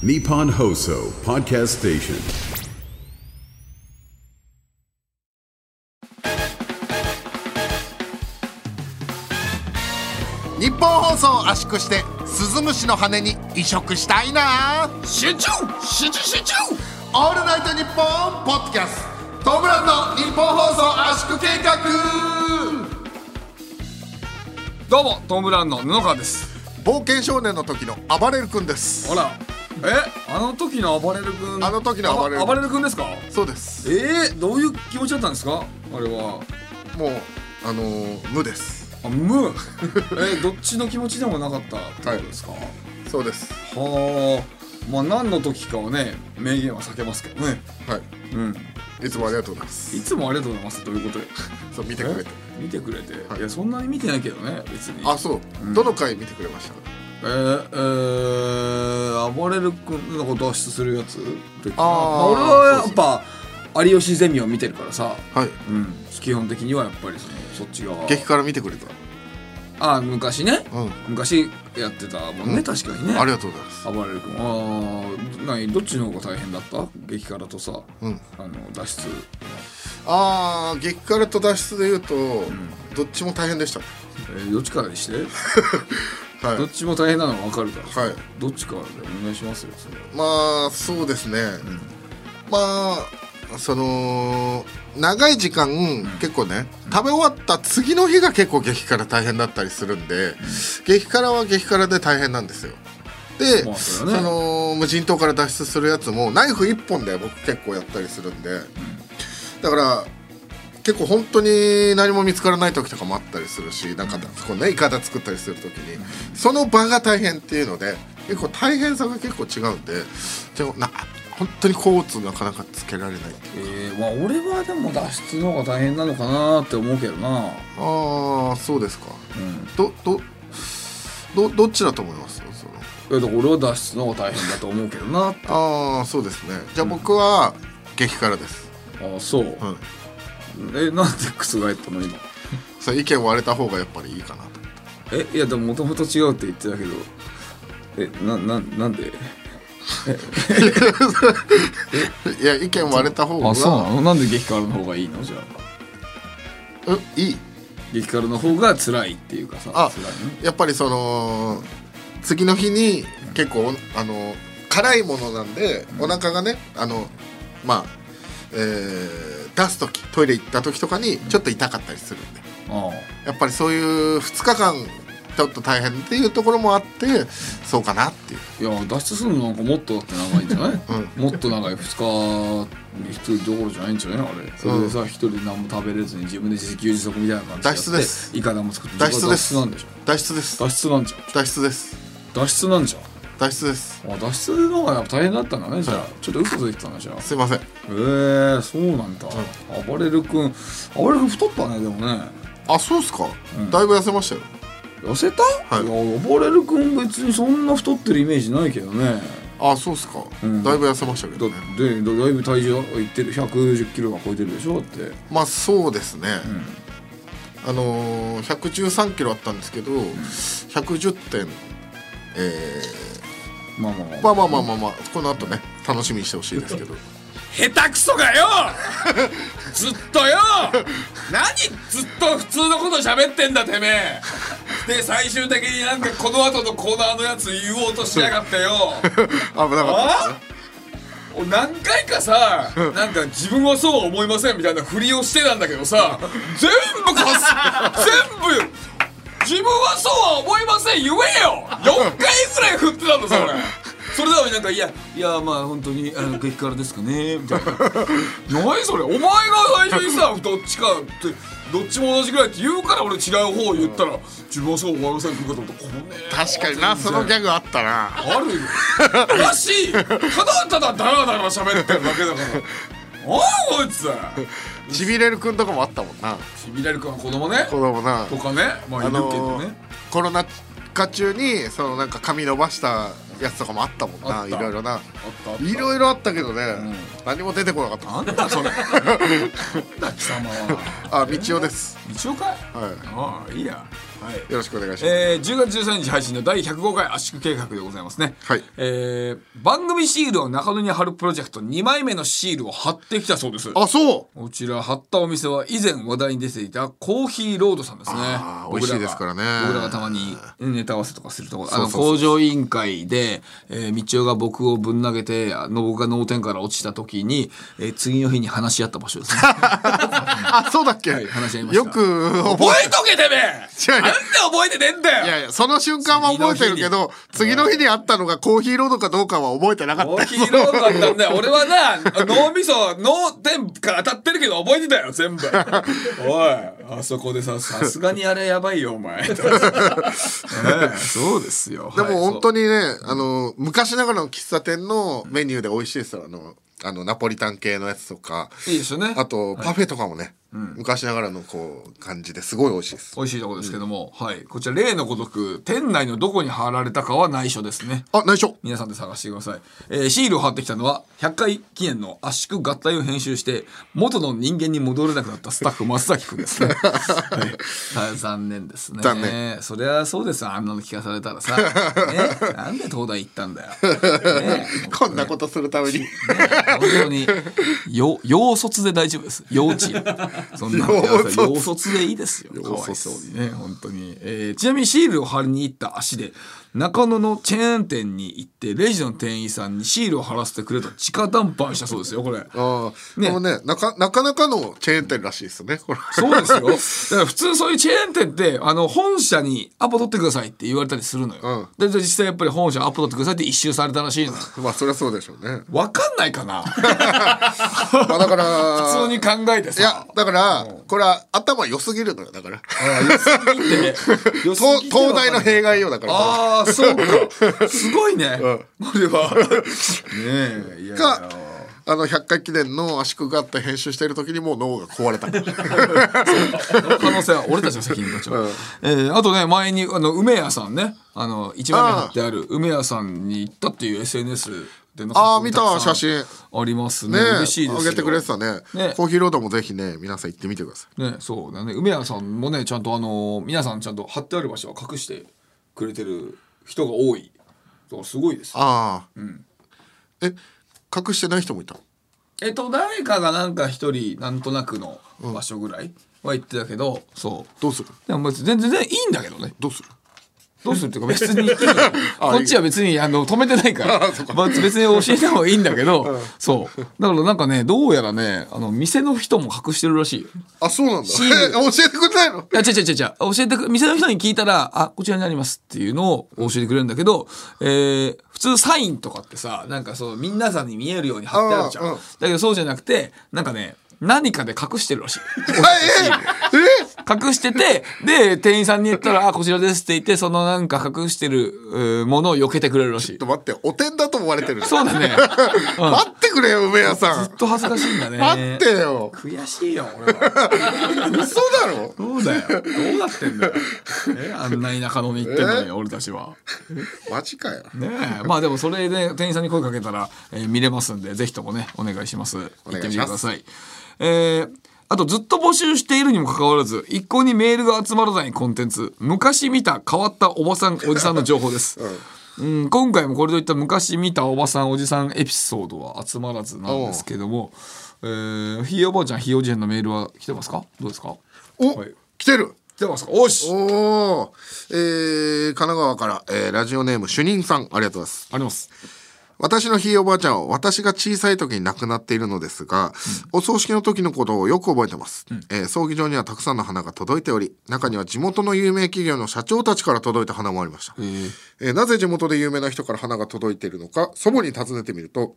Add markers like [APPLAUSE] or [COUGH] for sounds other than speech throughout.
Nippon Hoso Podcast Station. 日本放送を圧縮してスズムシの羽に移植したいな。集中集中集中オールナイトニッポンポッドキャストトムブラウンの日本放送圧縮計画。どうもトム・ブラウンの布川です。冒険少年の時の暴れる君です。あらえあの時の暴れる君。あの時の暴れる。あ暴れる君ですか？そうです。えー、どういう気持ちだったんですか？あれは。もうあのー無です。あ無？[LAUGHS] えどっちの気持ちでもなかったってことですか、そうです。はあ。まあ何の時かはね名言は避けますけどね。はい。うん。いつもありがとうございます。いつもありがとうございます。どういうこと？でそう見てくれて。え？見てくれて、はい。い、やそんなに見てないけどね別に。あそう、どの回見てくれました？えー、えー、暴れる君のこと脱出するやつあーまあ、俺はやっぱ有吉ゼミを見てるからさ、はい。うん、基本的にはやっぱりそのそっち側。激辛見てくれた？あ昔ね、うん。昔やってたもんね、うん。確かにね。ありがとうございます。暴れる君ああ何？どっちの方が大変だった？激辛とさ、うん。あの脱出。あー激辛と脱出で言うと、どっちも大変でした。えーどっちからにして？[LAUGHS] はい。どっちも大変なのは分かるからはい。どっちかでお願いしますよそれまあそうですね、まあその長い時間、結構ね食べ終わった次の日が結構激辛大変だったりするんで、激辛は激辛で大変なんですよ。で、まあそね。の無人島から脱出するやつもナイフ1本で僕結構やったりするんで、だから結構本当に何も見つからない時とかもあったりするしなんかこうねいかだ作ったりする時にその場が大変っていうので結構大変さが結構違うんでじゃあな本当にコーツなかなかつけられないっていうえー、まあ俺はでも脱出の方が大変なのかなって思うけどな。ああそうですか。うん。どどどどっちだと思います？その。えだから俺は脱出の方が大変だと思うけどなああそうですね。じゃあ僕は激辛です、ああそう、うん、えなんで覆ったの今？[LAUGHS] それ意見割れた方がやっぱりいいかなと。えいやでももともと違うって言ってたけど。えなななんで？[LAUGHS] いや意見割れた方が。あそうなの？なんで激辛の方がいいの？じゃあ。うんいい？激辛の方が辛いっていうかさあ辛いねやっぱりその次の日に結構あの辛いものなんでお腹がねあのまあ、えー出す時トイレ行った時とかにちょっと痛かったりするんで。あやっぱりそういう2日間ちょっと大変っていうところもあってそうかなっていう。あいや脱出するのなんかもっとだって長いんじゃない、もっと長い2日に1人どころじゃないんじゃない？あれ。それでさ一人で何も食べれずに自分で自給自足みたいな感じで脱出です。イカダも作って脱出です。脱出なんでしょ？脱出です。脱出なんじゃん。脱出です。脱出なんじゃん脱出です。あ脱出の方がやっぱ大変だったんだねじゃあ。ちょっと嘘ついてたなじゃあ。すいません。えー、そうなんだ、暴れる君暴れる君太ったねでもね。あそうっすか、だいぶ痩せましたよ。痩せた、はい。や暴れる君別にそんな太ってるイメージないけどね。あそうっすか、ん。だいぶ痩せましたけだどね。でだだいぶ体重いってる。110キロが超えてるでしょ？だって。まあそうですね、あのー、113キロあったんですけど、110点えまあまあまあー、まあまあまあまあまあこの後ね楽しみにしてほしいですけど。下手くそがよ！[LAUGHS] ずっとよ！何ずっと普通のこと喋ってんだてめえ！で最終的になんかこの後のコーナーのやつ言おうとしやがってよ。[LAUGHS] 危なかった何回かさなんか自分はそうは思いませんみたいなふりをしてたんだけどさ全部かす [LAUGHS] 全部自分はそうは思いません言えよ。4回ぐらい振ってたんだぞ俺。それなのになんか「いやいやまあ本当にあの激辛ですかね」みたいな。何それ？お前が最初にさどっちかってどっちも同じぐらいって言うから俺違う方を言ったら自分はそうは思いませんって言うかと思った。確かになそのギャグあったな。あるよ。おかしいただただダラダラ喋ってるだけだから。[LAUGHS] おいこいつちびれるくんとかもあったもんな。しびれるかの子供ね。子供な。とかね。まあいあるけどね、コロナ禍中にそのなんか髪伸ばしたやつとかもあったもんな。いろいろな。あったあった。いろいろあったけどね、何も出てこなかったなんだ [LAUGHS] それ。なんだ貴様は。[LAUGHS] あ道夫です。一応かい？はい。ああいいやよろしくお願いします、えー、10月13日配信の第105回圧縮計画でございますね。はい。えー番組シールを中野に貼るプロジェクト2枚目のシールを貼ってきたそうです。あそう。こちら貼ったお店は以前話題に出ていたコーヒーロードさんですね。あ美味しいですからね。僕らがたまにネタ合わせとかするところあの工場委員会で、えー、道夫が僕をぶん投げてあの僕が脳天から落ちた時に、えー次の日に話し合った場所ですね。[LAUGHS] あそうだっけ、はい話し合いました。よく覚覚えとけてめえ [LAUGHS] なんで覚えてねえんだよいやいやその瞬間は覚えてるけど次の日にあったのがコーヒーロードかどうかは覚えてなかったコーヒーロードだったんだよ。俺はな、脳みそ、脳天から当たってるけど覚えてたよ、全部。おい、あそこでさ、さすがにあれやばいよ、お前。ねえそうですよ。でも本当に。にね、あの昔ながらの喫茶店のメニューで美味しいですよあのあのナポリタン系のやつとかいいですよね。あとパフェとかもね、昔ながらのこう感じですごい美味しいです。美味しいとこですけども、はい。こちら、例のごとく、店内のどこに貼られたかは内緒ですね。あ内緒。皆さんで探してください、えーシールを貼ってきたのは100回記念の圧縮合体を編集して元の人間に戻れなくなったスタッフ松崎くんですね、[LAUGHS] はい、残念ですね。残念。そりゃそうですよ。あんなの聞かされたらさ、[LAUGHS] ね、なんで東大行ったんだよ、ね、こんなことするために本当に。よ洋卒で大丈夫です。幼稚園。そんなのやらせたら洋卒。でいいですよ。かわいそうにね本当に、えーちなみにシールを貼りに行った足で中野のチェーン店に行ってレジの店員さんにシールを貼らせてくれと直談判したそうですよこれ。ああ、ね。ね、もうねなかなかなかのチェーン店らしいですねこれ。そうですよ。だから普通そういうチェーン店って、あの、本社にアポ取ってくださいって言われたりするのよ。で、実際やっぱり本社アポ取ってくださいって一周されたらしいの。よ。[LAUGHS] まあそりゃそうでしょうね。わかんないかな。[LAUGHS] まあだから普通に考えてさ。いやだからこれは頭良すぎるのよだから。あ良すぎて良すぎて東東大の弊害よだから。ああそうか。すごいね、これは。[LAUGHS] ねえいやいや。かあの100回記念の圧縮があって編集してる時にもう脳が壊れた。[LAUGHS] 可能性は俺たちの責任だちょ、えーあとね前にあの梅屋さんね。あの一枚目貼ってある梅屋さんに行ったっていう SNS でのあー見た写真。ありますね。ね嬉しいですよ。あげてくれてたね。ね。コーヒーロードもぜひね皆さん行ってみてください。ねそうだね。梅屋さんもねちゃんとあの皆さんちゃんと貼ってある場所は隠してくれてる人が多い。だからすごいです。ああ、え隠してない人もいた？えっと誰かがなんか一人なんとなくの場所ぐらいは言ってたけど、そう。どうする？でも別に全然いいんだけどね。どうする？どうするっていうか別に [LAUGHS] こっちは別にあの止めてないから。[LAUGHS] まあ別に教えた方がいいんだけど、そう。[LAUGHS] だからなんかねどうやらねあの店の人も隠してるらしいよ。あそうなんだ。教えてくれないの？いや、違う違う違う。教えてく、店の人に聞いたら、あ、こちらになりますっていうのを教えてくれるんだけど、えー、普通サインとかってさ、なんかそう、皆さんに見えるように貼ってあるじゃん。だけどそうじゃなくて、なんかね、何かで隠してるらしい。[LAUGHS] え隠してて、で、店員さんに言ったら、あ、こちらですって言って、そのなんか隠してるものを避けてくれるらしいちょっ。と待っておてんだと思われてるそうだね。[LAUGHS] 待ってくれよ梅屋さんずっと恥ずかしいんだね。待ってよ悔しいよ、俺は。嘘だろ？そうだよ。どうなってんだよ。え、あんな田舎のに行ってんのに、俺たちは。マジかよねえまあでもそれで店員さんに声かけたら、えー見れますんでぜひともねお願いします行ってみてくださいえーあとずっと募集しているにもかかわらず一向にメールが集まらないコンテンツ。昔見た変わったおばさんおじさんの情報です、うん、今回もこれといった昔見たおばさんおじさんエピソードは集まらずなんですけども、えー、ひいおばあちゃんひいおじいのメールは来てますか？どうですか？お、はい。来てる。来てますか？おし。おおえー、神奈川から、えーラジオネーム主任さんありがとうございます。あります私のひいおばあちゃんは私が小さい時に亡くなっているのですが、お葬式の時のことをよく覚えてます、えー葬儀場にはたくさんの花が届いており中には地元の有名企業の社長たちから届いた花もありました、えーなぜ地元で有名な人から花が届いているのか祖母に尋ねてみると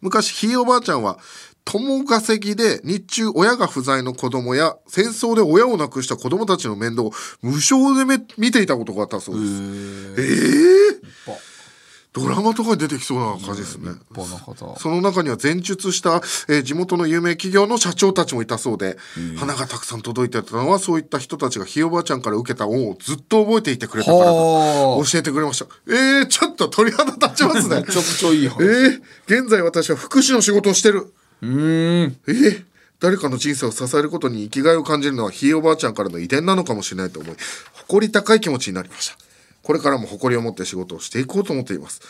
昔ひいおばあちゃんは共稼ぎで日中親が不在の子供や戦争で親を亡くした子供たちの面倒を無償でめ見ていたことがあったそうです。ええドラマとかに出てきそうな感じですね。その中には前述した、えー地元の有名企業の社長たちもいたそうで、花がたくさん届いてたのはそういった人たちがひいおばあちゃんから受けた恩をずっと覚えていてくれたから教えてくれました。えー、ちょっと鳥肌立ちますね。めちゃくちゃいい話えー、現在私は福祉の仕事をしてる。うーんえー、誰かの人生を支えることに生きがいを感じるのはひいおばあちゃんからの遺伝なのかもしれないと思い誇り高い気持ちになりましたこれからも誇りを持って仕事をしていこうと思っています。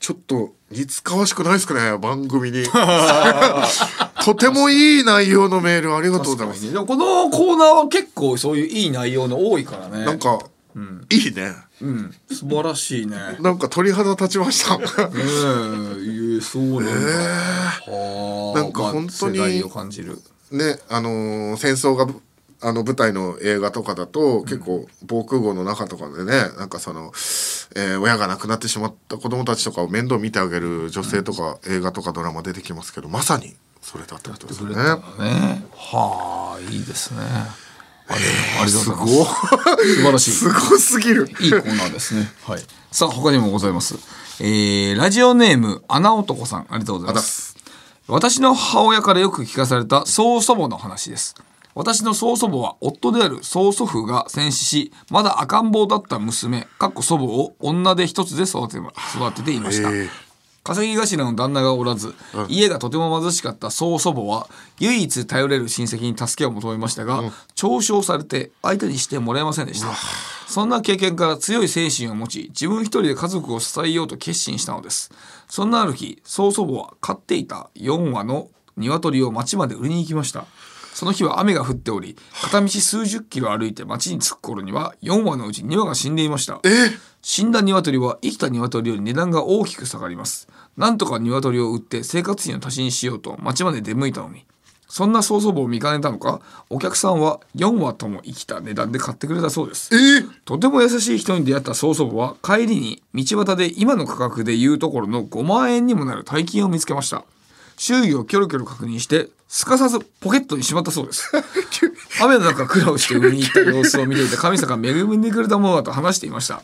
ちょっと似つかわしくないですかね番組に。[LAUGHS] とてもいい内容のメールありがとうございます。でもこのコーナーは結構そういういい内容の多いからね。なんか、いいね。うん。素晴らしいね。なんか鳥肌立ちました。え。えそうなんだ、はあ。なんか本当にまあ世代を感じる。ねあのー戦争がぶあの舞台の映画とかだと、結構防空壕の中とかでねなんかその、えー親が亡くなってしまった子供たちとかを面倒見てあげる女性とか、映画とかドラマ出てきますけどまさにそれだったことですよね。ねはあいいですねありがとうございます素晴らしいすごすぎる。いいコーナーですね。はい。さあ、他にもございます。えー、ラジオネーム、穴男さん、ありがとうございます。私の母親からよく聞かされた曽祖母の話です。私の曽祖母は夫である曽祖父が戦死し、まだ赤ん坊だった娘、かっこ祖母を女手一つで育て育てていました。ええ。稼ぎ頭の旦那がおらず、家がとても貧しかった曽祖母は唯一頼れる親戚に助けを求めましたが、嘲笑されて相手にしてもらえませんでした。そんな経験から強い精神を持ち自分一人で家族を支えようと決心したのです。そんなある日曽祖母は飼っていた4羽の鶏を町まで売りに行きましたその日は雨が降っており片道数十キロ歩いて町に着く頃には4羽のうち2羽が死んでいました。死んだ鶏は生きた鶏より値段が大きく下がります。なんとか鶏を売って生活費の足しにしようと町まで出向いたのに。そんな曽祖母を見かねたのかお客さんは4羽とも生きた値段で買ってくれたそうです。とても優しい人に出会った曽祖母は帰りに道端で今の価格で言うところの5万円にもなる大金を見つけました。周囲をキョロキョロ確認してすかさずポケットにしまったそうです。雨の中苦労して海に行った様子を見ていて神様が恵んでくれたものだと話していました。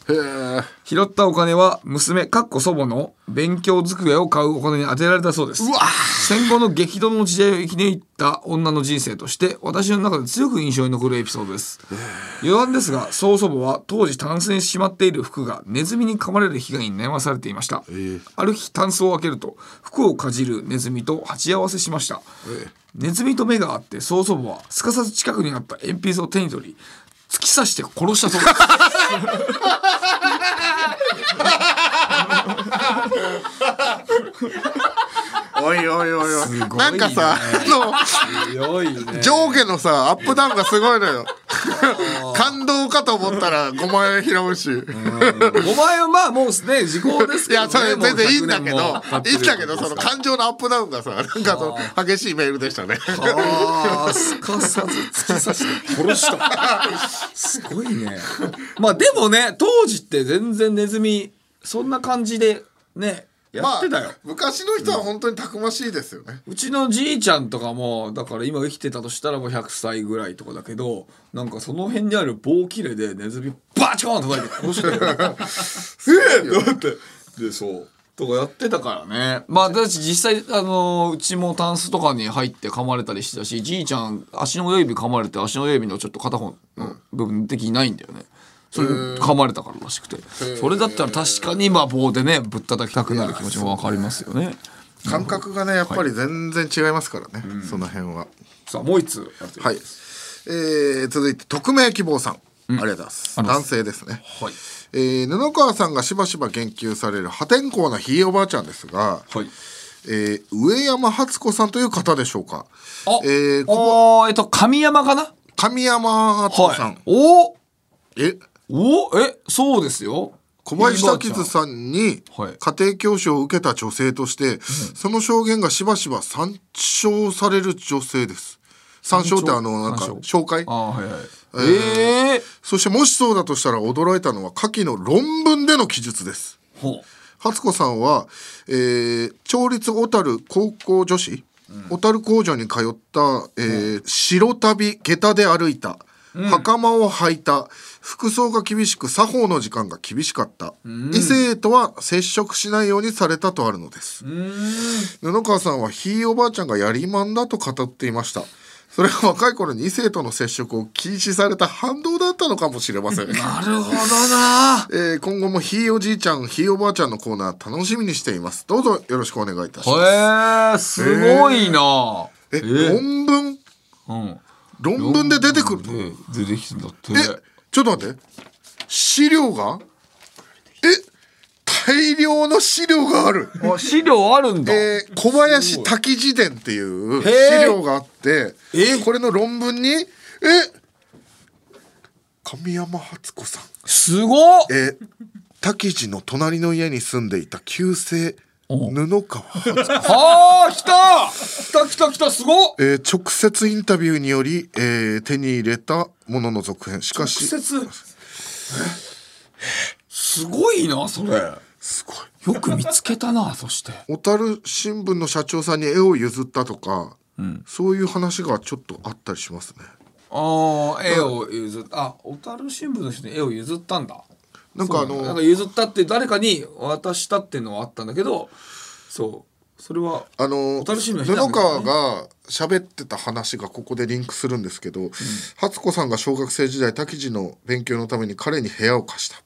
拾ったお金は娘かっこ祖母の勉強机を買うお金に充てられたそうです。戦後の激動の時代を生き抜いた女の人生として私の中で強く印象に残るエピソードです。余談ですが曽祖母は当時タンスにしまっている服がネズミに噛まれる被害に悩まされていました、ある日タンスを開けると服をかじるネズミと鉢合わせしました、ネズミと目があって曽祖母はすかさず近くにあった鉛筆を手に取り突き刺して殺したそうです。[LAUGHS] おいおいおいおい。いね。なんかさあ強いね。の上下のさアップダウンがすごいのよ。感動かと思ったら5万円拾うし。お前はまあもうね時効ですいけど、ね、やそれ全然いいんだけもうど100年も経ってるいいんだけどその感情のアップダウンがさなんかその激しいメールでしたね。ああすかさず突き刺して。殺した。すごいね。まあでもね当時って全然ネズミそんな感じでねやってたよ、まあ、昔の人は本当にたくましいですよね、うちのじいちゃんとかもだから今生きてたとしたらもう100歳ぐらいとかだけどなんかその辺にある棒切れでネズミバチコーン叩いて殺してたよ。ええだって。[LAUGHS] でそう。とかやってたからね。まあ私実際あのうちもタンスとかに入って噛まれたりしてたしじいちゃん足の親指噛まれて足の親指のちょっと片方の部分的ないんだよねそれ噛まれたかららしくて。それだったら確かにまあ棒でねぶったたきたくなる気持ちもわかりますよね。感覚がねやっぱり全然違いますからね、その辺は。さあもう一つはい、えー、続いて匿名希望さん、ありがとうございます。男性ですね。はい。えー布川さんがしばしば言及される破天荒なひいおばあちゃんですが、はい。えー上山初子さんという方でしょうか。あ、えーこあーえっと神山かな？神山初子さん、はい。おえ？おえそうですよ。小林滝津さんにはい。家庭教師を受けた女性として、その証言がしばしば参照される女性です。参照ってあのなんか参紹介？あーはいはい。ええそしてもしそうだとしたら驚いたのは下記の論文での記述です。初子さんは、えー、町立小樽高校女子、小樽工場に通った、えー白旅下駄で歩いた、袴を履いた服装が厳しく作法の時間が厳しかった、異性とは接触しないようにされたとあるのです。布川さんはひいおばあちゃんがやりまんだと語っていました。それが若い頃に異性との接触を禁止された反動だったのかもしれません。[LAUGHS] なるほどな。[LAUGHS] えー今後もひいおじいちゃんひいおばあちゃんのコーナー楽しみにしています。どうぞよろしくお願いいたします。へえすごいな。え論文？うん。論文で出てくる出てきてんだって。えちょっと待って。資料が？え？大量の資料がある。あ資料あるんだ、えー小林滝自伝っていう資料があってえ？これの論文にえ？神山初子さん。すごっ。え？ー滝地の隣の家に住んでいた旧姓布川はあ来た！来た来た来たすごっ！えー直接インタビューにより、えー手に入れたものの続編。しかし直接？すごいなそれ。すごい。よく見つけたなそして。小樽新聞の社長さんに絵を譲ったとか、そういう話がちょっとあったりしますね。ああ絵を譲ったあ小樽新聞の人に絵を譲ったんだなんかあそうなんのか譲ったって誰かに渡したっていうのはあったんだけどそう。それはあの小樽新聞の人なん布川が喋ってた話がここでリンクするんですけど、初子さんが小学生時代滝地の勉強のために彼に部屋を貸した。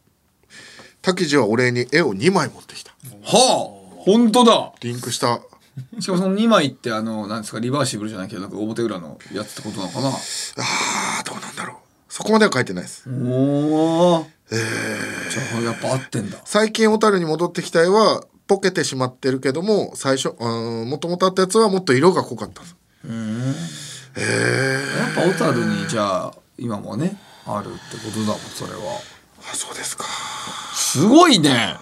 滝地はお礼に絵を2枚持ってきた。はあ本当だ。リンクした。しかもその2枚ってあのなんですかリバーシブルじゃないけどなんか表裏のやつってことなのかな。あーどうなんだろう。そこまでは書いてないです。おおじゃあやっぱ合ってんだ最近小樽に戻ってきた絵はポケてしまってるけども最初もともとあったやつはもっと色が濃かったんですやっぱ小樽にじゃあ今もねあるってことだもんそれは。あそうですか。すごいね。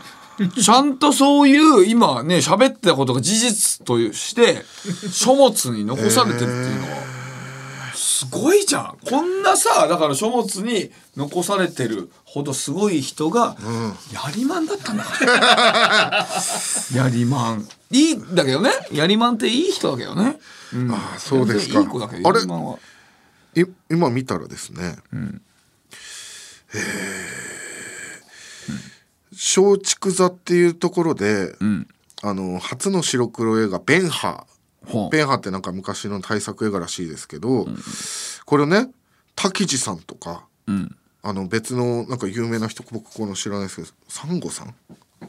ちゃんとそういう今ね喋ってたことが事実として書物に残されてるっていうのは。すごいじゃん。こんなさだから書物に残されてるほどすごい人がやりまんだったんだから。[LAUGHS] やりまん。いいんだけどね。やりまんっていい人だけどね、うん、あそうですか。いい子だけどあれやりまんは。い今見たらですね、えー。松竹座っていうところで、あの初の白黒映画「ベンハ。ー」ベンハーってなんか昔の大作映画らしいですけど、これをね滝地さんとか、あの別のなんか有名な人僕この知らないですけどサンゴさん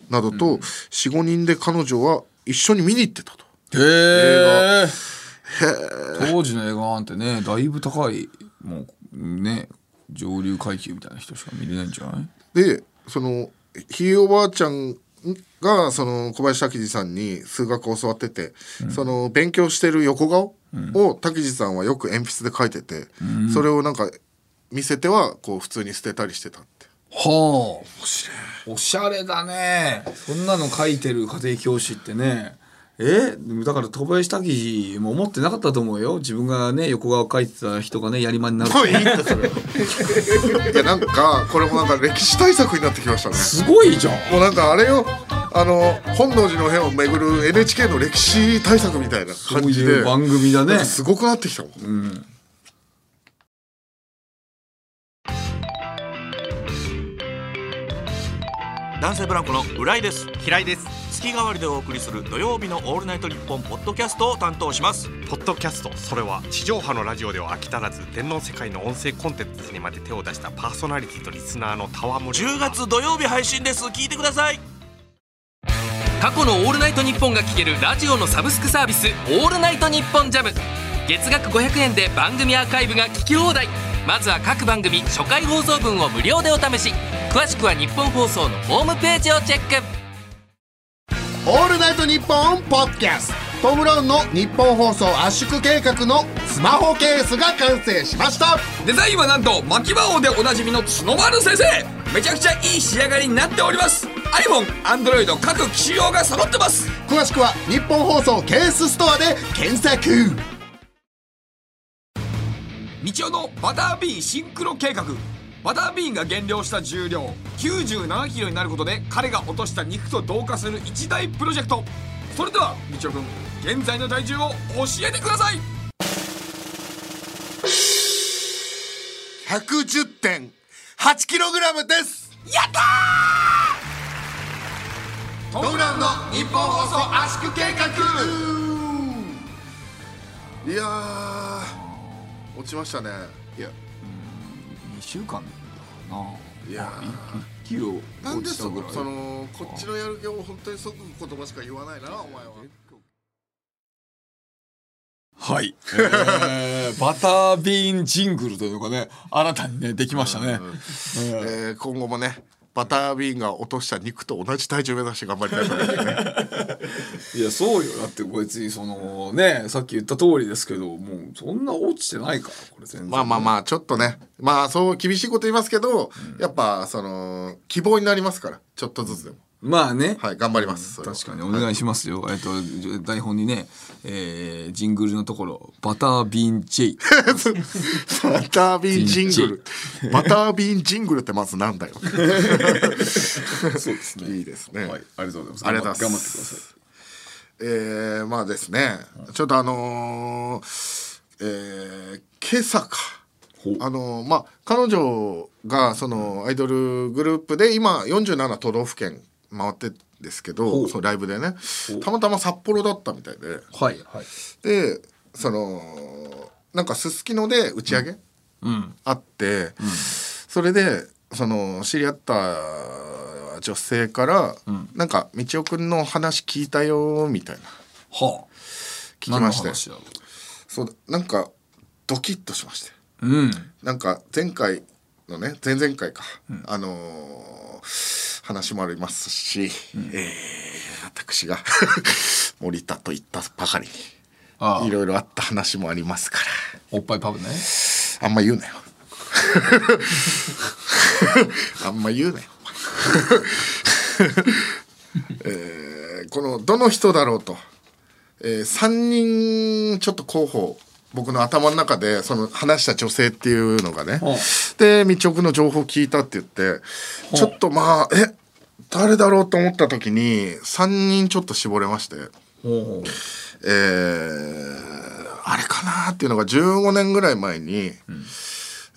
などと45人で彼女は一緒に見に行ってたと。へえ当時の映画なんてねだいぶ高いもうね上流階級みたいな人しか見れないんじゃない？でそのひいおばあちゃんがその小林滝次さんに数学を教わってて、その勉強してる横顔を滝次さんはよく鉛筆で描いてて、それをなんか見せてはこう普通に捨てたりしてたって。はあ。おしゃれだね。そんなの書いてる家庭教師ってね。え？だから小林滝も思ってなかったと思うよ。自分がね横顔書いてた人がねやりまんになるもういいってそれ [LAUGHS] いやなんかこれもなんか歴史対策になってきましたね。すごいじゃん。もうなんかあれよ。あの本能寺の変を巡る NHK の歴史対策みたいなそう感じで。いう番組だね。すごくなってきたもん、男性ブランコの浦井です。平井です。月替わりでお送りする土曜日の「オールナイトニッポン」ポッドキャストを担当します。ポッドキャストそれは地上波のラジオでは飽き足らず天皇世界の音声コンテンツにまで手を出したパーソナリティとリスナーの戯れ10月土曜日配信です。聞いてください過去の「オールナイトニッポン」が聴けるラジオのサブスクサービス「オールナイトニッポンジャム月額500円で番組アーカイブが聞き放題。まずは各番組初回放送分を無料でお試し。詳しくは日本放送のホームページをチェック。オールナイトニッポンポッドキャス。トトム・ブラウンの日本放送圧縮計画のスマホケースが完成しました。デザインはなんと牧場王でおなじみの角丸先生。めちゃくちゃいい仕上がりになっております。iPhone、Android 各機種用が揃ってます。詳しくは日本放送ケースストアで検索道夫のバタービーンシンクロ計画。バタービーンが減量した重量97キロになることで彼が落とした肉と同化する一大プロジェクト。それでは道夫君現在の体重を教えてください。110.8キログラムです。トム・ブラウンの日本放送圧縮計画。いやー落ちましたね。いや2週間だな。いや1キロなんでそ落ちたぐらい。そのこっちのやる気を本当にそぐ言葉しか言わないなお前は。はい、[LAUGHS] えーバタービーンジングルというのがね新たにねできましたね、えー今後もねバタービーンが落とした肉と同じ体重目指して頑張りたいと思いますね。[LAUGHS] いやそうよ。だって別にそのねさっき言った通りですけどもうそんな落ちてないからこれ全然。まあまあまあちょっとね。まあそう厳しいこと言いますけど、やっぱその希望になりますから。ちょっとずつでもまあね、はい頑張ります、それは。確かに。お願いしますよ、えっと台本にね、えージングルのところバタービーン J バタービーンジングル。バタービーンジングルってまずなんだよ。そうですね。いいですね、はい。ありがとうございます。ありがとうございます。頑張ってください。えー、まあですね。ちょっとあのーえー今朝か。あのーまあ彼女がそのアイドルグループで今47都道府県回ってんですけどそのライブでねたまたま札幌だったみたいで。はいはい。でそのなんかすすきので打ち上げ、あって、それでその知り合った女性から、なんか「道夫くんの話聞いたよ」みたいな。はあ。聞きまして。そうなんかドキッとしまして。ううん。なんか前回のね前々回か、あのー話もありますし、えー私が [LAUGHS] 森田と言ったばかりにいろいろあった話もありますから。おっぱいパブね。あんま言うなよ。[LAUGHS] あんま言うなよ、[LAUGHS] えーこのどの人だろうと、え3人ちょっと候補僕の頭の中でその話した女性っていうのがね、で道夫君の情報聞いたって言ってちょっとまあえ誰だろうと思った時に3人ちょっと絞れまして。えーあれかなっていうのが15年ぐらい前に、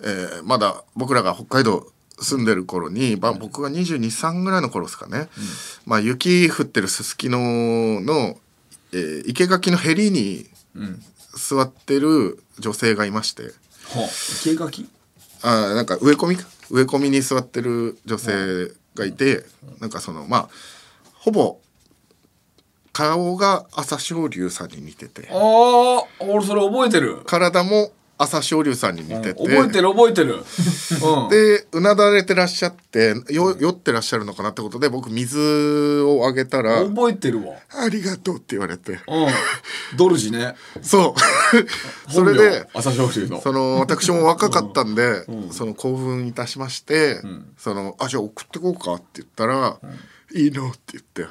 えーまだ僕らが北海道住んでる頃に、まあ、僕が223ぐらいの頃ですかね、まあ、雪降ってるすすきのの、えー生垣のヘリに座ってる女性がいまして、はああーなんか植え込み？か植え込みに座ってる女性がいて、なんかそのまあほぼ顔が朝青龍さんに似てて。ああ俺それ覚えてる。体も朝青龍さんに似てて、覚えてる覚えてる。うん。でうなだれてらっしゃってよ酔ってらっしゃるのかなってことで僕水をあげたら覚えてるわ「ありがとう」って言われて。うん。ドルジね。そう。それで朝青龍の。その私も若かったんで、その興奮いたしまして、そのあじゃあ送ってこうかって言ったら「いいの?」って言って、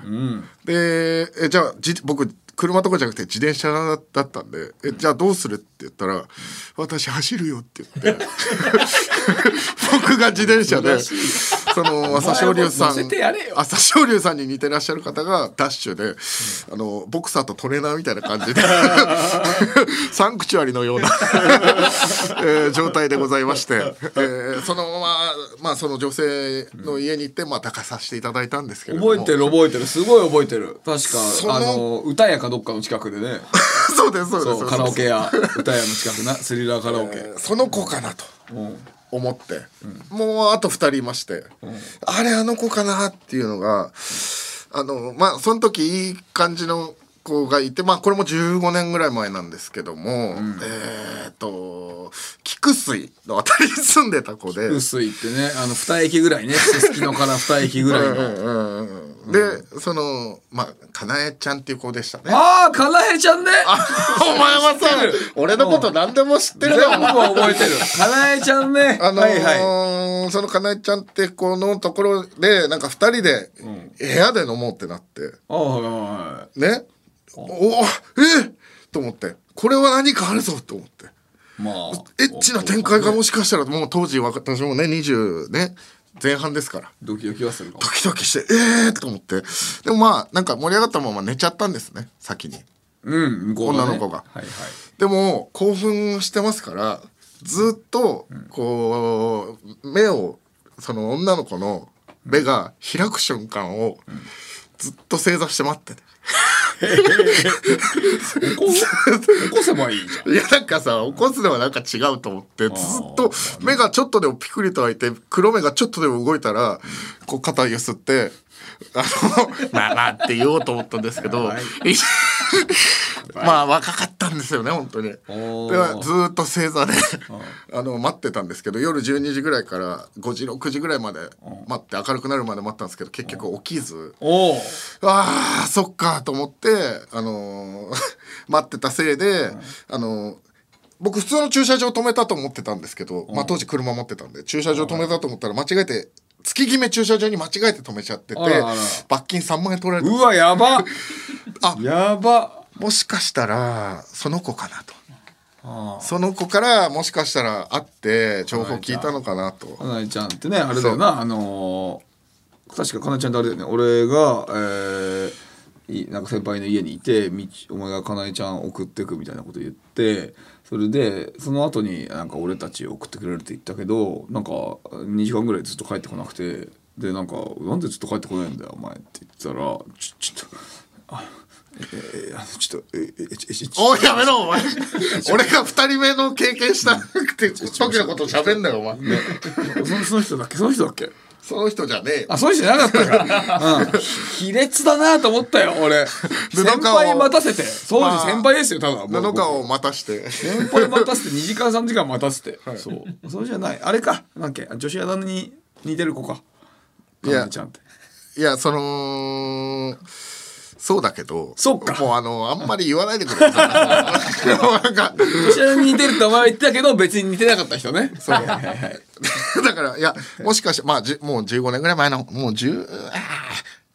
でえじゃあじ僕車とかじゃなくて自転車だったんで「えじゃあどうする?」って言ったら「私走るよ」って言って [LAUGHS] 僕が自転車でその朝青龍さん朝青龍さんに似てらっしゃる方がダッシュで、あのボクサーとトレーナーみたいな感じで [LAUGHS] サンクチュアリのような、[LAUGHS] えー状態でございまして、えーそのまま、まあ、その女性の家に行って、まあ、抱かさせていただいたんですけれども。覚えてる覚えてる。すごい覚えてる。確かあの歌屋かどっかの近くでね。そうですそうですそうカラオケ屋歌屋の近くなスリラーカラオケ。その子かなと思って、もうあと2人いまして、あれあの子かなっていうのがあのまあその時いい感じの子がいてまあこれも15年ぐらい前なんですけども、えっ、と菊水のあたりに住んでた子で。薄いってねあの2駅ぐらいね。すすきのから2駅ぐらいの。うんうんうんでそのまあかなえちゃんっていう子でしたね。ああかなえちゃんね。お前はさ俺のこと何でも知ってる全な部覚えてる。かなえちゃんね。[LAUGHS] あのーはいはい。そのかなえちゃんって子のところでなんか2人で部屋で飲もうってなって、ああはいはねおえ？と思って。これは何かあるぞと思って。いまあエッチな展開がもしかしたらもう当時私もね20ね前半ですから。ドキドキはするかもドキドキしてええー、と思って。でもまあなんか盛り上がったまま寝ちゃったんですね先に。うんね。女の子が。はいはい。でも興奮してますからずっとこう目をその女の子の目が開く瞬間をずっと正座して待ってて。起こ起こせばいいじゃんいやなんかさ起こすのはなんか違うと思ってずっと目がちょっとでもピクリと開いて黒目がちょっとでも動いたらこう肩ゆすってあのまあまあって言おうと思ったんですけど [LAUGHS] まあ若かったんですよね本当に。でずーっと正座で [LAUGHS] あの待ってたんですけど夜12時ぐらいから5時6時ぐらいまで待って明るくなるまで待ったんですけど結局起きず。あーそっかと思って、あのー [LAUGHS] 待ってたせいで、あのー僕普通の駐車場止めたと思ってたんですけど、まあ、当時車持ってたんで駐車場止めたと思ったら間違えて月決め駐車場に間違えて止めちゃってて罰金3万円取られてうわやば。あやば。もしかしたらその子かなと。その子からもしかしたら会って情報聞いたのかなと。かなえちゃんってねあれだよな。あのー確かかなえちゃんってあれだよね。俺が、えーいなんか先輩の家にいて道お前がかなえちゃん送ってくみたいなこと言ってそれでその後になんか俺たち送ってくれるって言ったけどなんか2時間ぐらいずっと帰ってこなくてでなんか「なんでずっと帰ってこないんだよお前」って言ってたら「ちょちょっとあえちょっとええちちちおいやめろお前。[LAUGHS] 俺が2人目の経験したくて時のこと喋んなよお前。そのその人だっけその人だっけ？その人じゃねえよあ、そういう人じゃなかったか。[LAUGHS] うん。卑劣だなと思ったよ、俺。先輩待たせて。当まあ時先輩ですよ、ただ。布川を待たして先輩待たせて2時間3時間待たせて。[LAUGHS] そう。そうじゃない。あれか。なんけ。女子アナに似てる子か。いやちゃんって。いやそのそうだけどそっかもうあのあんまり言わないでくれなんか女子アナに似てるってお前は言ってたけど、別に似てなかった人ね。そう。[LAUGHS] だからいやもしかしてまあじもう15年ぐらい前のもう10あ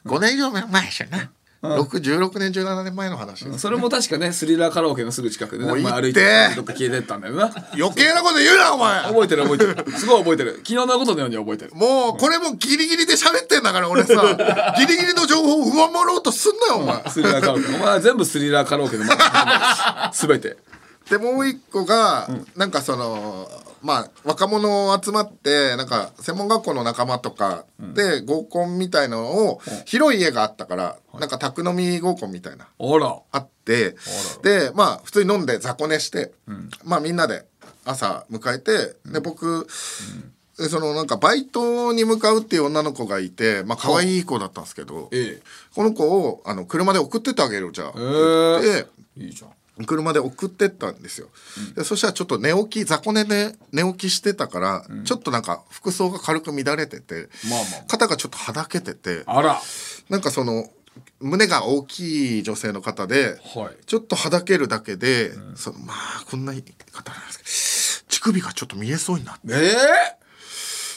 ー5年以上前でしょな、6 16年17年前の話それも確かね、スリラーカラオケのすぐ近くでね、歩いてどっか消えてったんだよな。余計なこと言うなお前覚えてる覚えてる。すごい覚えてる。昨日のことのように覚えてる。もうこれもギリギリで喋ってんだから俺さ [LAUGHS] ギリギリの情報を上回ろうとすんなよお前スリラーカラオケ。お前は全部スリラーカラオケのすべ [LAUGHS] て。でもう一個が、なんかそのまあ若者集まってなんか専門学校の仲間とかで合コンみたいなのを、広い家があったから、なんか宅飲み合コンみたいなあってでまあ普通に飲んで雑魚寝して、まあみんなで朝迎えて、で僕、でそのなんかバイトに向かうっていう女の子がいてまあ可愛い子だったんですけど、えこの子をあの車で送ってってあげるじゃあ、え。いいじゃん。車で送ってったんですよ、でそしたらちょっと寝起き雑魚寝で寝起きしてたから、ちょっとなんか服装が軽く乱れてて、まあま肩がちょっとはだけててあ。あら。なんかその胸が大きい女性の方で、はい。ちょっとはだけるだけで、そのまあこんな方なんですけど乳首がちょっと見えそうになって。え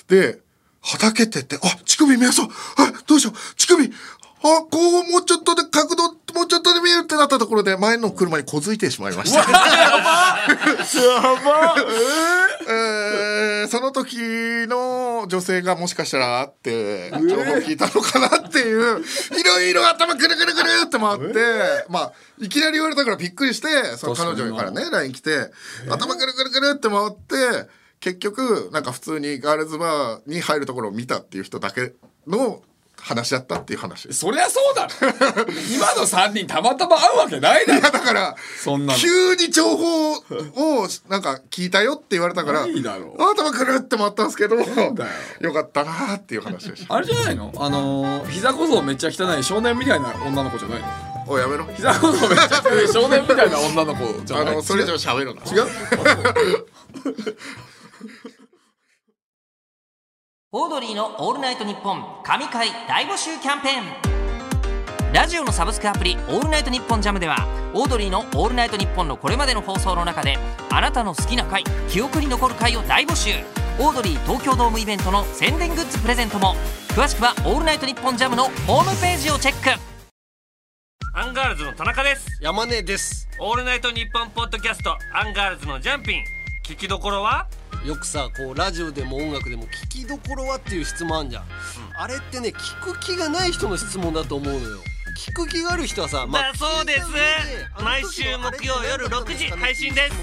ではだけててあ乳首見えそう。あどうしよう。乳首あこうもうちょっとで角度もうちょっとで見えるってなったところで前の車に小づいてしまいました。えーその時の女性がもしかしたらあって情報聞いたのかなっていういろいろ頭くるくるくるって回ってまあいきなり言われたからびっくりしてその彼女からね LINE 来て頭くるくるくるって回って結局なんか普通にガールズバーに入るところを見たっていう人だけの話だったっていう話。そりゃそうだろ。[LAUGHS] 今の3人たまたま会うわけないだろ。いやだからそんなの。急に情報をなんか聞いたよって言われたからないだろう。頭くるって回ったんですけどだよ。かったなーっていう話でした。あれじゃないの？あのー、膝小僧めっちゃ汚い少年みたいな女の子じゃないの？おいやめろ。膝小僧めっちゃ汚い少年みたいな女の子じゃない？あのそれ以上喋るな。違う？[LAUGHS] オードリーの「オールナイトニッポン」神回大募集キャンペーン。ラジオのサブスクアプリ「オールナイトニッポンジャムではオードリーの「オールナイトニッポン」のこれまでの放送の中であなたの好きな回記憶に残る回を大募集。オードリー東京ドームイベントの宣伝グッズプレゼントも。詳しくは「オールナイトニッポンジャムのホームページをチェック。アンガールズの田中です。山根です。オールナイトニッポンポッドキャストアンガールズのジャンピン。聞きどころは？よくさこうラジオでも音楽でも聞きどころはっていう質問あんじゃん、あれってね聞く気がない人の質問だと思うのよ。聞く気がある人はさ、だそうです。毎週木曜夜6時配信です。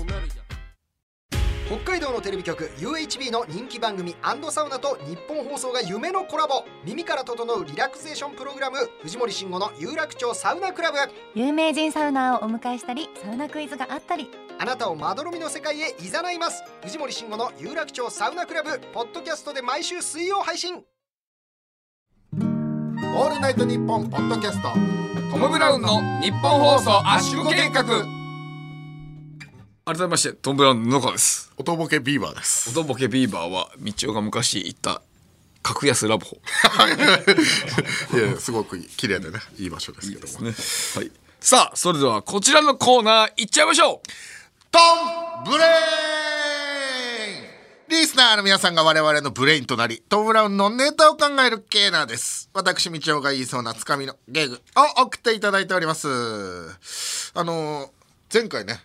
北海道のテレビ局 UHB の人気番組サウナと日本放送が夢のコラボ。耳から整うリラクゼーションプログラム藤森慎吾の有楽町サウナクラブ。有名人サウナーをお迎えしたりサウナクイズがあったりあなたをまどろみの世界へ誘います。藤森慎吾の有楽町サウナクラブポッドキャストで毎週水曜配信。オールナイトニッポン」ポッドキャスト。トム・ブラウンの日本放送圧縮計画。改めましてトム・ブラウンの布川です。おとぼけビーバーです。おとぼけビーバーは道夫が昔行った格安ラブホ。[LAUGHS] いやすごく綺麗でねいい場所ですけども。ね。はい。さあそれではこちらのコーナー行っちゃいましょうトンブレインリスナーの皆さんが我々のブレインとなりトム・ブラウンのネタを考えるコーナーです。私道夫が言いそうなつかみのギャグを送っていただいております。あのー前回ね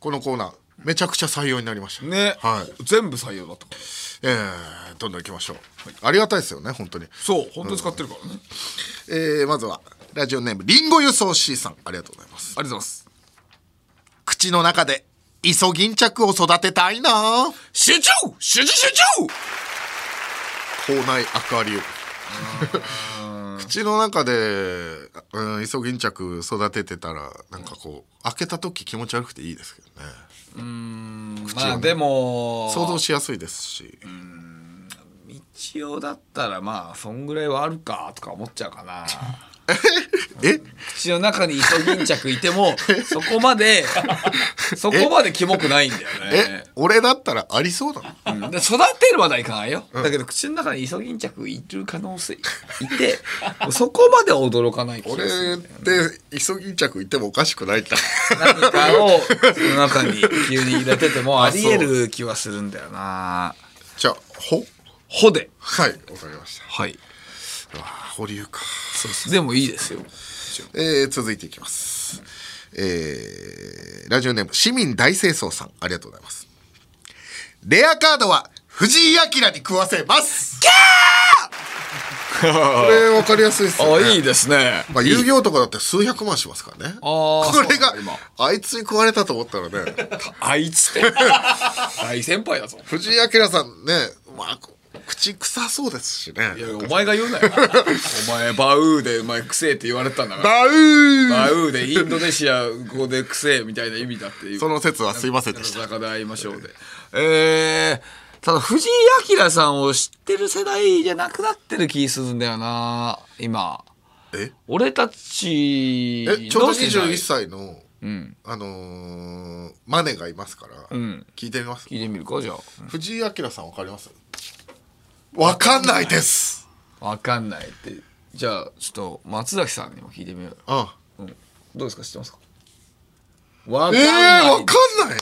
このコーナーめちゃくちゃ採用になりました。ね、はい。全部採用だった。からえー、どんどん行きましょう、ありがたいですよね本当に。そう本当に使ってるからね、えー、まずはラジオネームリンゴ輸送 C さん。ありがとうございます。ありがとうございます口の中でイソギンチャクを育てたいな。集中！集中！集中！口内アクアリウム口の中で、うん、イソギンチャク育ててたらなんかこう開けた時気持ち悪くていいですけどね。口をね。まあでも想像しやすいですし。道夫だったらまあそんぐらいはあるかとか思っちゃうかな [LAUGHS] え？口の中にイソギンチャクいてもそこまでそこまでキモくないんだよえ？ね俺だったらありそうな。のうん。で育てるまではいかないよ、だけど口の中にイソギンチャクいる可能性いてそこまでは驚かない気が俺するってイソギンチャクいてもおかしくないんだ何かをその中に急に入れててもありえる気はするんだよな。[LAUGHS] じゃあほ？ほで。はいわかりました。はい保留か。そうです。でもいいですよ。えー続いていきます。えーラジオネーム市民大清掃さん。ありがとうございます。レアカードは藤井明に食わせます。これわかりやすいですよね。あいいですね。まあ遊戯王とかだって数百万しますからね。これがあいつに食われたと思ったらね、あいつって。[LAUGHS] 大先輩だぞ。藤井明さんね、まあ口臭そうですしね。いやお前が言うなよ。お前バウーでお前くせえって言われてたんだから。バウー。バウーでインドネシア語でくせえみたいな意味だっていう。その説はすいませんでした。中で会いましょうで。えー、ただ藤井明さんを知ってる世代じゃなくなってる気するんだよな今。え？俺たちえちょうどの世代21歳の、うん。あのーマネがいますから、うん。聞いてみます？聞いてみるかじゃあ。藤井明さんわかります？わかんないです。わかんないって。じゃあちょっと松崎さんにも聞いてみようよ。あどうですか知ってますか？わえかんない、ー、わかんない。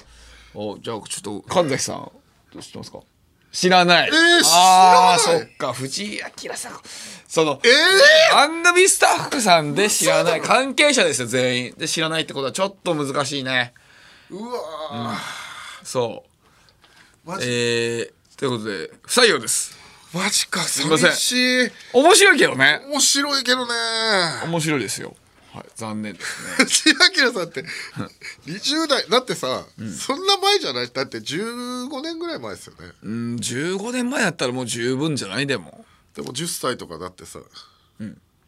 おじゃあちょっと神崎さんどう知ってますか？知らない。えーああ知らない。そっか。藤井明さんそのえー、番組スタッフさんで知らない。関係者ですよ全員。で知らないってことはちょっと難しいね。うわそう。マジ？えー、ということで不採用ですマジかすいません。寂しい面白いけどね。面白いけどね。面白いですよ。はい残念ですね。藤井明さんって20代。だってさ、そんな前じゃない？だって15年ぐらい前ですよね。うん15年前だったらもう十分じゃない？でも。でも10歳とかだってさ。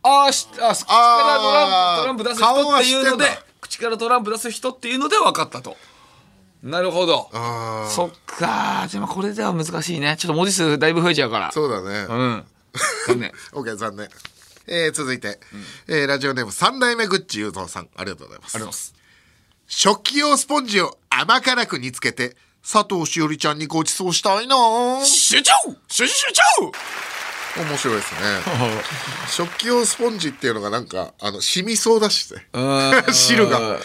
あーしあ口からトランプトランプ出す人っていうので口からトランプ出す人っていうので分かったとなるほど。ああそっか。じゃあまあこれでは難しいね。ちょっと文字数だいぶ増えちゃうから。そうだね。うん。残念。[LAUGHS] OK 残念。えー、続いて、えーラジオネーム三代目グッチ雄三さん。ありがとうございます。ありがとうございます。食器用スポンジを甘辛く煮つけて佐藤しおりちゃんにご馳走したいな。集中集中集中面白いですね。[LAUGHS] 食器用スポンジっていうのがなんかあの染みそうだしね。[LAUGHS] 汁が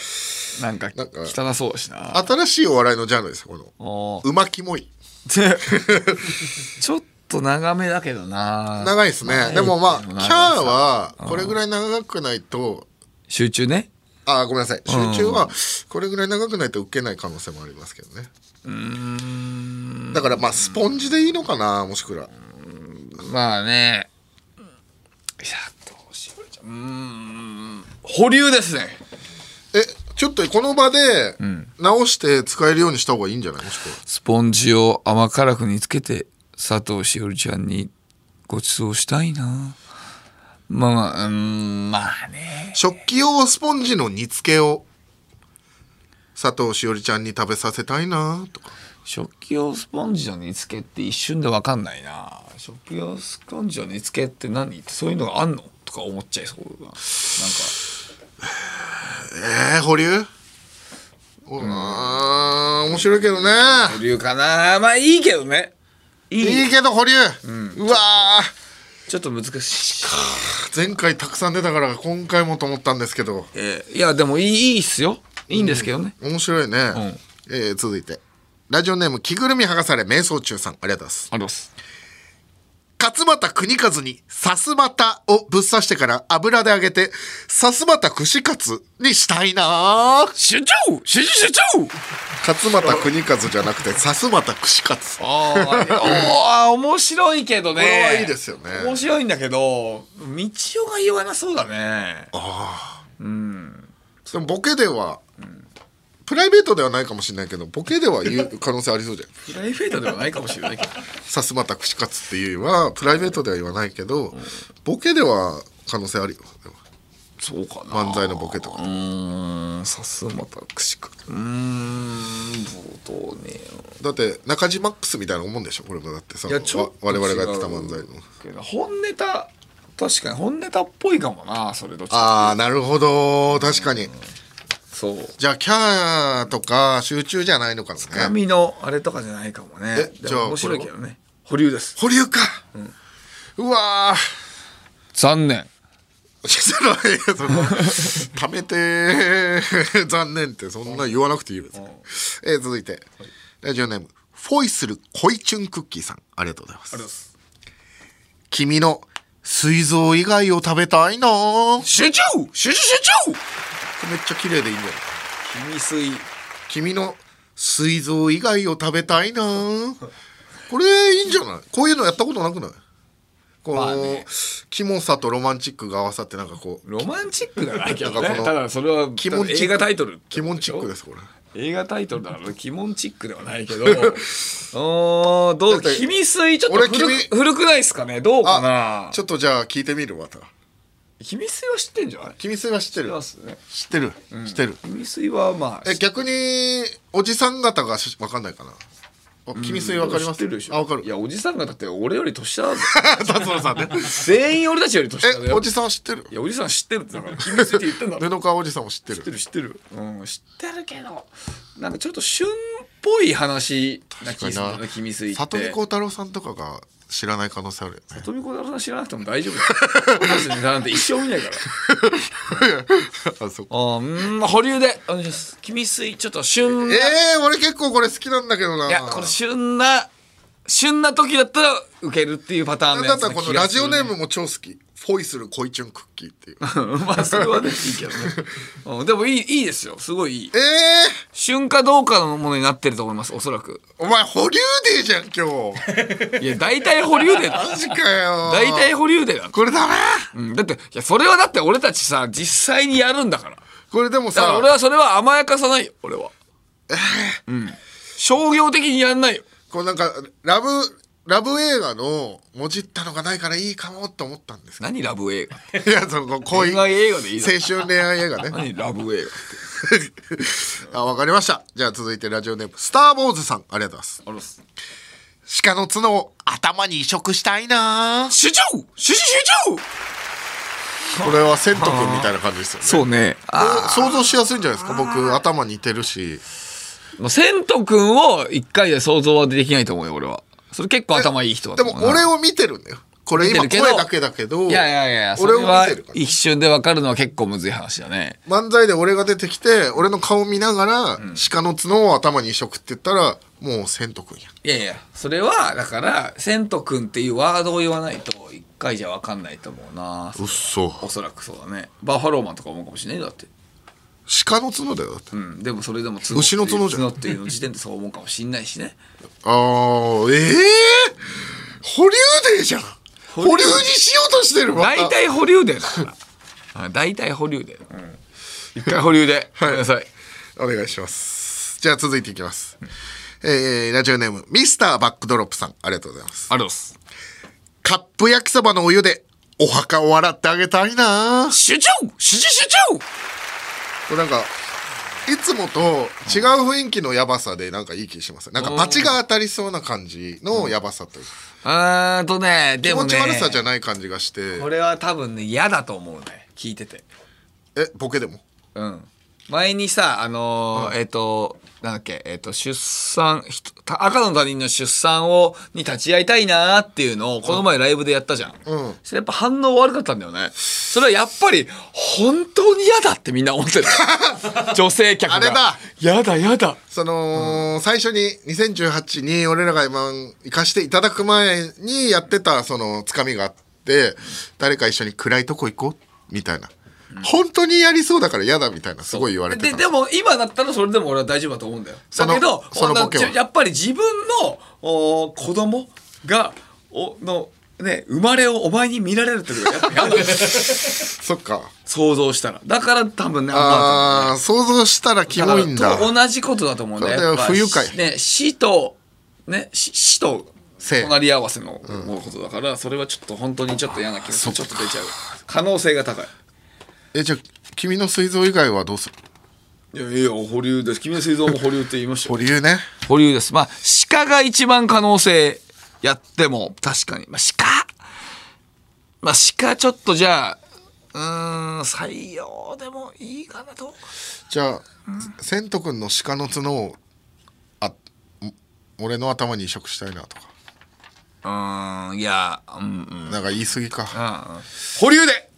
なんかなんか汚そうだしな。新しいお笑いのジャンルですよこの。おうまきもい [LAUGHS] ちょっと長めだけどな。長いですね。でもまあキャーはこれぐらい長くないと。集中ね。あーごめんなさい。集中はこれぐらい長くないと受けない可能性もありますけどね。だからまあスポンジでいいのかなもしくは。まあね。いやどうしよう。うーん。保留ですね。えちょっとこの場で直して使えるようにした方がいいんじゃない？もしくはスポンジを甘辛く煮つけて佐藤しおりちゃんにご馳走したいな。まあまあうーんまあね。食器用スポンジの煮付けを佐藤しおりちゃんに食べさせたいなとか。食器用スポンジの煮付けって一瞬で分かんないな。食器用スポンジの煮付けって何？ってそういうのがあんの？とか思っちゃいそうななんかえー、保留？うーん面白いけどね。保留かな。まあいいけどね。いい。けど保留、うわちょっと難しいー前回たくさん出たから今回もと思ったんですけど。えーいやでもいいいいっすよ。いいんですけどね、面白いね、えー続いて。ラジオネーム着ぐるみ剥がされ瞑想中さん。ありがとうございます。あります勝俣国和にさすまたをぶっ刺してから油で揚げてさすまた串カツにしたいな。ぁ主張主主張勝俣国和じゃなくてさすまた串カツ。あーあー面白いけどね。これはいいですよね。面白いんだけど道夫が言わなそうだね。でもボケでは、プライベートではないかもしれないけどボケでは言う可能性ありそうじゃん。プライベートではないかもしれないけど。さすまた串カツっていうはプライベートでは言わないけど、ボケでは可能性あるよ。そうかな。漫才のボケとかうーんさすまた串かうーんどうね。だって中島マックスみたいなもんでしょこれもだってさいやちょ我々がやってた漫才の。本ネタ確かに本ネタっぽいかもなそれどっちかああなるほど。確かにそう。じゃあキャーとか集中じゃないのかね。紙のあれとかじゃないかもね。えじゃあ面白いけどね。保留です。保留か、うわ残念ー。そのいやその貯めて [LAUGHS] 残念ってそんな言わなくていいよ別に。えー続いて。ラジオネームフォイスル恋チュンクッキーさんありがとうございます。君の膵臓以外を食べたいなぁ集中！集中！集中めっちゃ綺麗でいいんじゃない？君水。君の膵臓以外を食べたいな。ぁこれいいんじゃない？こういうのやったことなくない？この、まあね。キモさとロマンチックが合わさってなんかこうロマンチックじゃないけどなんかこのねただそれはキモ映画タイトル。キモンチックですこれ。映画タイトルだからキモンチックではないけど。[LAUGHS] おーどう？君水ちょっと古くないですかね？どうかな？ちょっとじゃあ聞いてみるまた君水は知ってんじゃない？君水は知ってる。ますね。知ってる、知ってる。君水はまあえ逆におじさん方がしわかんないかな？あ君水わかります？知ってるでしょ。あわかる。いやおじさんがだって俺より年下だぞ達郎さんね全員俺たちより年下だよ。えおじさん知ってる？いやおじさん知ってるってだから君水って言ってんだろ。布川おじさんも知ってる。知ってる知ってる。うん知ってるけどなんかちょっと旬っぽい話な気がするんだよね君水って。里見孝太郎さんとかが知らない可能性あるよね。里見孝太郎さん知らなくても大丈夫だよなんて一生見ないから。あそっか。あーうん保留で。お願いします。君水ちょっと旬な、えー、俺結構これ好きなんだけどな。いやこれ旬な旬な時だったら受けるっていうパターンのやつだったらこのラジオネームムも超好きフォイスル恋チュンクッキーっていう。[LAUGHS] まあそれはねいいけどね、[LAUGHS] うん、でもいいいいですよ。すごいいい。えー、旬かどうかのものになってると思いますおそらく。お前保留デーじゃん今日。[LAUGHS] いや大体保留でだ。マジかよ。大体保留でだ。これダメ？うん、だっていやそれはだって俺たちさ実際にやるんだから。これでもさ俺はそれは甘やかさないよ俺は。うん。商業的にやんないよ。こうなんかラブラブ映画のもじったのがないからいいかもって思ったんですけ何ラブ映画？どいやその恋恋愛映画でいい青春恋愛映画ね。何ラブ映画？[LAUGHS] あわかりました。じゃあ続いてラジオネームスター・ウォーズさん。ありがとうございます。鹿の角を頭に移植したいな。集中集中集中これはセント君みたいな感じですよね。そうね。想像しやすいんじゃないですか？僕頭似てるし。もうセント君を一回で想像はできないと思うよ俺はそれ結構頭いい人だでも俺を見てるんだよ。これ今声だけだけどいやいやいやそ俺を一瞬で分かるのは結構むずい話だね。漫才で俺が出てきて俺の顔見ながら、鹿の角を頭に移植って言ったらもうセント君や。いやいやそれはだからセント君っていうワードを言わないと一回じゃ分かんないと思うな。うっそおそらくそうだね。バッファローマンとか思うかもしれないよだって鹿の角だよだって。うん。でもそれでも角牛の角じゃん。角っていうの時点でそう思うかもしんないしね。あーええ保留デーじゃん。保留？にしようとしてるまた。大体保留でだからあ大体保留で、一回保留で。ごめんなさい。お願いします。じゃあ続いていきます、えー、ラジオネームミスターバックドロップさん。ありがとうございます。ありがとうございます。カップ焼きそばのお湯でお墓を洗ってあげたいな。集中集中集中なんかいつもと違う雰囲気のヤバさでなんかいい気しますなんかバチが当たりそうな感じのヤバさというか、うーんとねでもね。気持ち悪さじゃない感じがして。これは多分ね嫌だと思うね聞いてて。えボケでも？うん。前にさあのーえっ、となんだっけえっ、と出産赤の他人の出産をに立ち会いたいなーっていうのをこの前ライブでやったじゃん、うん。それやっぱ反応悪かったんだよね。それはやっぱり本当に嫌だってみんな思ってる [LAUGHS] 女性客が。あれだ。嫌だ嫌だ。その、最初に2018に俺らが今行かしていただく前にやってたそのつかみがあって誰か一緒に暗いとこ行こうみたいな、本当にやりそうだから嫌だみたいなすごい言われてたででも今だったらそれでも俺は大丈夫だと思うんだよ。だけどやっぱり自分のお子供がおのね生まれをお前に見られるっていうのがやっぱ嫌だ [LAUGHS] そっか。想像したら。だから多分ねああ想像したらキモいんだ。からと同じことだと思うんだよ不愉快。ね死とね死死と生隣り合わせのことだから、それはちょっと本当にちょっと嫌な気がするちょっと出ちゃう。可能性が高いえじゃあ君の膵臓以外はどうする？いやいや保留です。君の膵臓も保留って言いましたよ。[LAUGHS] 保留ね。保留です。まあ鹿が一番可能性やっても確かに。まあ鹿。まあ鹿ちょっとじゃあうーん採用でもいいかなと。じゃあ、千斗君の鹿の角をあん俺の頭に移植したいなとか。うーんいやうんうん。なんか言い過ぎか。保留で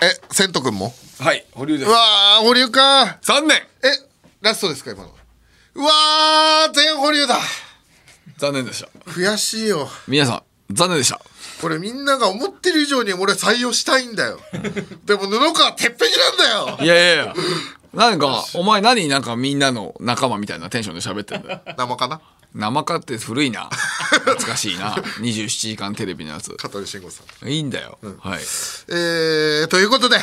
え千斗君も？はい保留です。うわー保留か。残念。えラストですか今の。うわー全保留だ。残念でした。悔しいよ。皆さん残念でした。これみんなが思ってる以上に俺採用したいんだよ。[LAUGHS] でも布川鉄壁なんだよ。いやいやいや。[LAUGHS] なんかお前何なんかみんなの仲間みたいなテンションで喋ってんだよ。生かな？生かって古いな。[LAUGHS] 懐かしいな。27時間テレビのやつ。香取慎吾さん。いいんだよ、はい。えー、ということで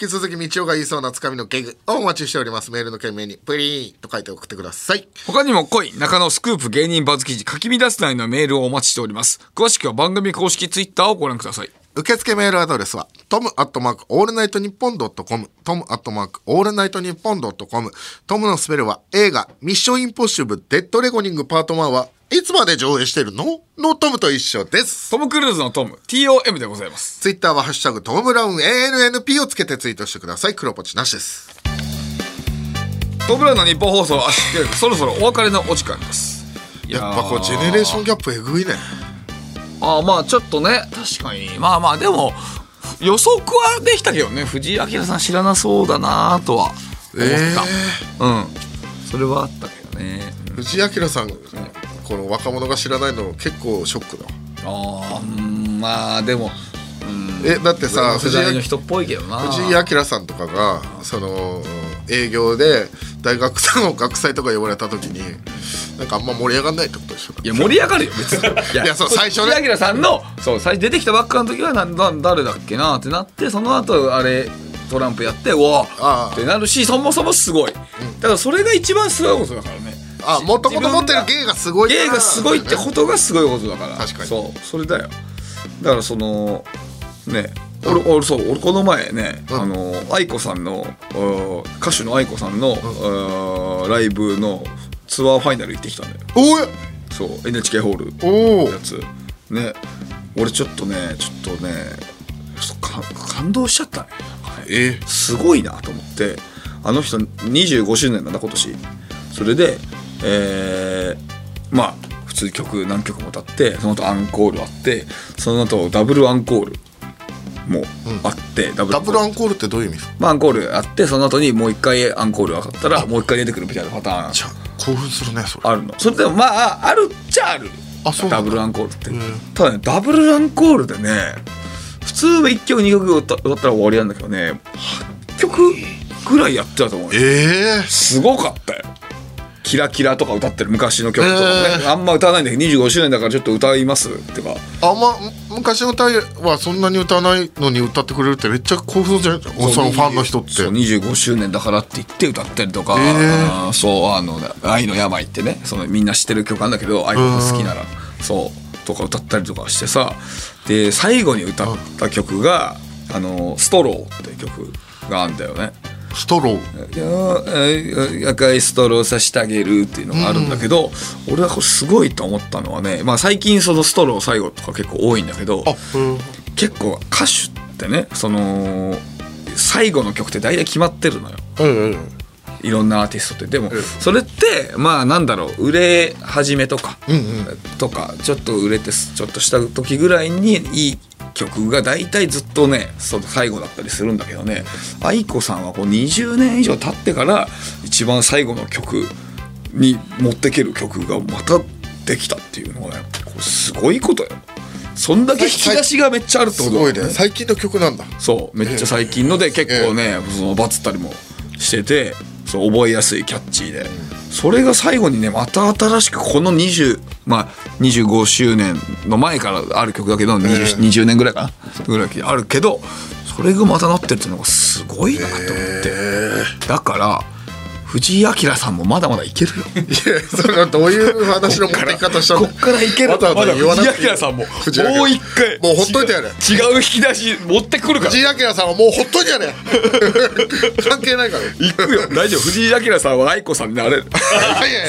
引き続き道夫が言いそうなつかみのギグをお待ちしております。メールの件名に「プリーン」と書いて送ってください。他にも濃い。中野スクープ芸人バズ記事書き乱すなりのメールをお待ちしております。詳しくは番組公式ツイッターをご覧ください。受付メールアドレスはトムアットマークオールナイトニッポンドットコムトムアットマークオールナイトニッポンドットコムトムのスペルは映画ミッションインポッシブルデッドレコニングパート1はいつまで上映してるの？のトムと一緒です。トム・クルーズのトム TOM でございます。ツイッターはハッシュタグトムブラウン ANNP をつけてツイートしてください。黒ポチなしです。トム・ブラウンの日本放送圧縮計画そろそろお別れのお時間です。やっぱこうジェネレーションギャップえぐいね。ああまあちょっとね確かに。まあまあでも予測はできたけどね。藤井明さん知らなそうだなとは思った、うん。それはあったけどね。藤井明さんこの若者が知らないの結構ショックだ。あまあでもえだってさ世藤井代の人っぽいけどな。藤井明さんとかがその営業で大学の学祭とか呼ばれた時になんかあんま盛り上がんないってことでしょ？いや盛り上がるよ別に。い [LAUGHS] いやそう最初ね。明さんのそう最初出てきたばっかの時はなんだ誰だっけなってなってその後あれトランプやってうわあってなるしそもそもすごい。だからそれが一番すごいことだからね。あもともと持ってる芸がすごい芸がすごいってことがすごいことだから。確かに。そうそれだよ。だからそのね俺俺そう俺この前ね、あの愛子さんのうん歌手の愛子さんの、うん。ライブのツアーファイナル行ってきたんだよ。おいそう NHK ホールおおやつ。ね俺ちょっとねちょっとね感動しちゃったね。え？すごいなと思ってあの人25周年なんだ今年。それでえーまあ普通に曲何曲も歌ってその後アンコールあってその後ダブルアンコールもあって、ダブダブルアンコールってどういう意味？ですかまあ、アンコールあってその後にもう一回アンコールがかったらもう一回出てくるみたいなパターン。じゃあ興奮するねそれ。あるの。それでもまああるっちゃある。あそうダブルアンコールって。ただねダブルアンコールでね普通は1曲2曲歌歌ったら終わりなんだけどね8曲ぐらいやってたと思うよ。ええ。すごかったよキラキラとか歌ってる昔の曲とかね、えあんま歌わないんだけど25周年だからちょっと歌いますってか。あんま昔の歌はそんなに歌わないのに歌ってくれるってめっちゃ興奮じゃない？ですかそのファンの人って。そう25周年だからって言って歌ったりとか、えあーそうあの「愛の病」ってねそのみんな知ってる曲なんだけど愛が好きなら。そうとか歌ったりとかしてさ。で最後に歌った曲が「あのストロー」って曲があるんだよねストロー。いや赤いストローさしてあげるっていうのがあるんだけど、俺はこれすごいと思ったのはね、まあ、最近そのストロー最後とか結構多いんだけど結構歌手ってねその最後の曲って大体決まってるのよ。いろんなアーティストって。でもそれってまあなんだろう売れ始めとか、とかちょっと売れてちょっとした時ぐらいにいい曲が大体ずっとねその最後だったりするんだけどね。愛子さんはこう20年以上経ってから一番最後の曲に持ってける曲がまたできたっていうのはねすごいことよ。そんだけ引き出しがめっちゃあるってことすごいね。最近の曲なんだ。そう。めっちゃ最近ので結構ね、そのバツったりもしててそう覚えやすいキャッチーで、それが最後にねまた新しくこの20まあ25周年の前からある曲だけど 20, 20年ぐらいかな？ぐらいあるけどそれがまたなってるっていうのがすごいなと思って、だから藤井明さんもまだまだいけるよ。いやそれはどういう話の持ってき方したの？こっからいけるわざわざ言わなくていい。藤井明さんも。もう一回。もうほっといてやれ。違う引き出し持ってくるから。藤井明さんはもうほっといてやれ。[LAUGHS] 関係ないから。行くよ。大丈夫。藤井明さんは愛子さんになれる。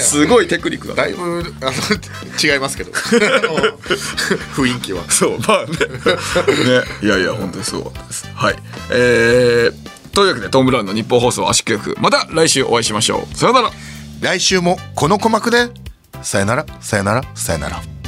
すごいテクニックだ。だいぶあの違いますけど。[LAUGHS] 雰囲気は。そうまあね。ね。いやいや本当にすごかったです。はい。えー、というわけでトム・ブラウンの日本放送圧縮局また来週お会いしましょう。さよなら。来週もこの鼓膜で。さよならさよならさよなら。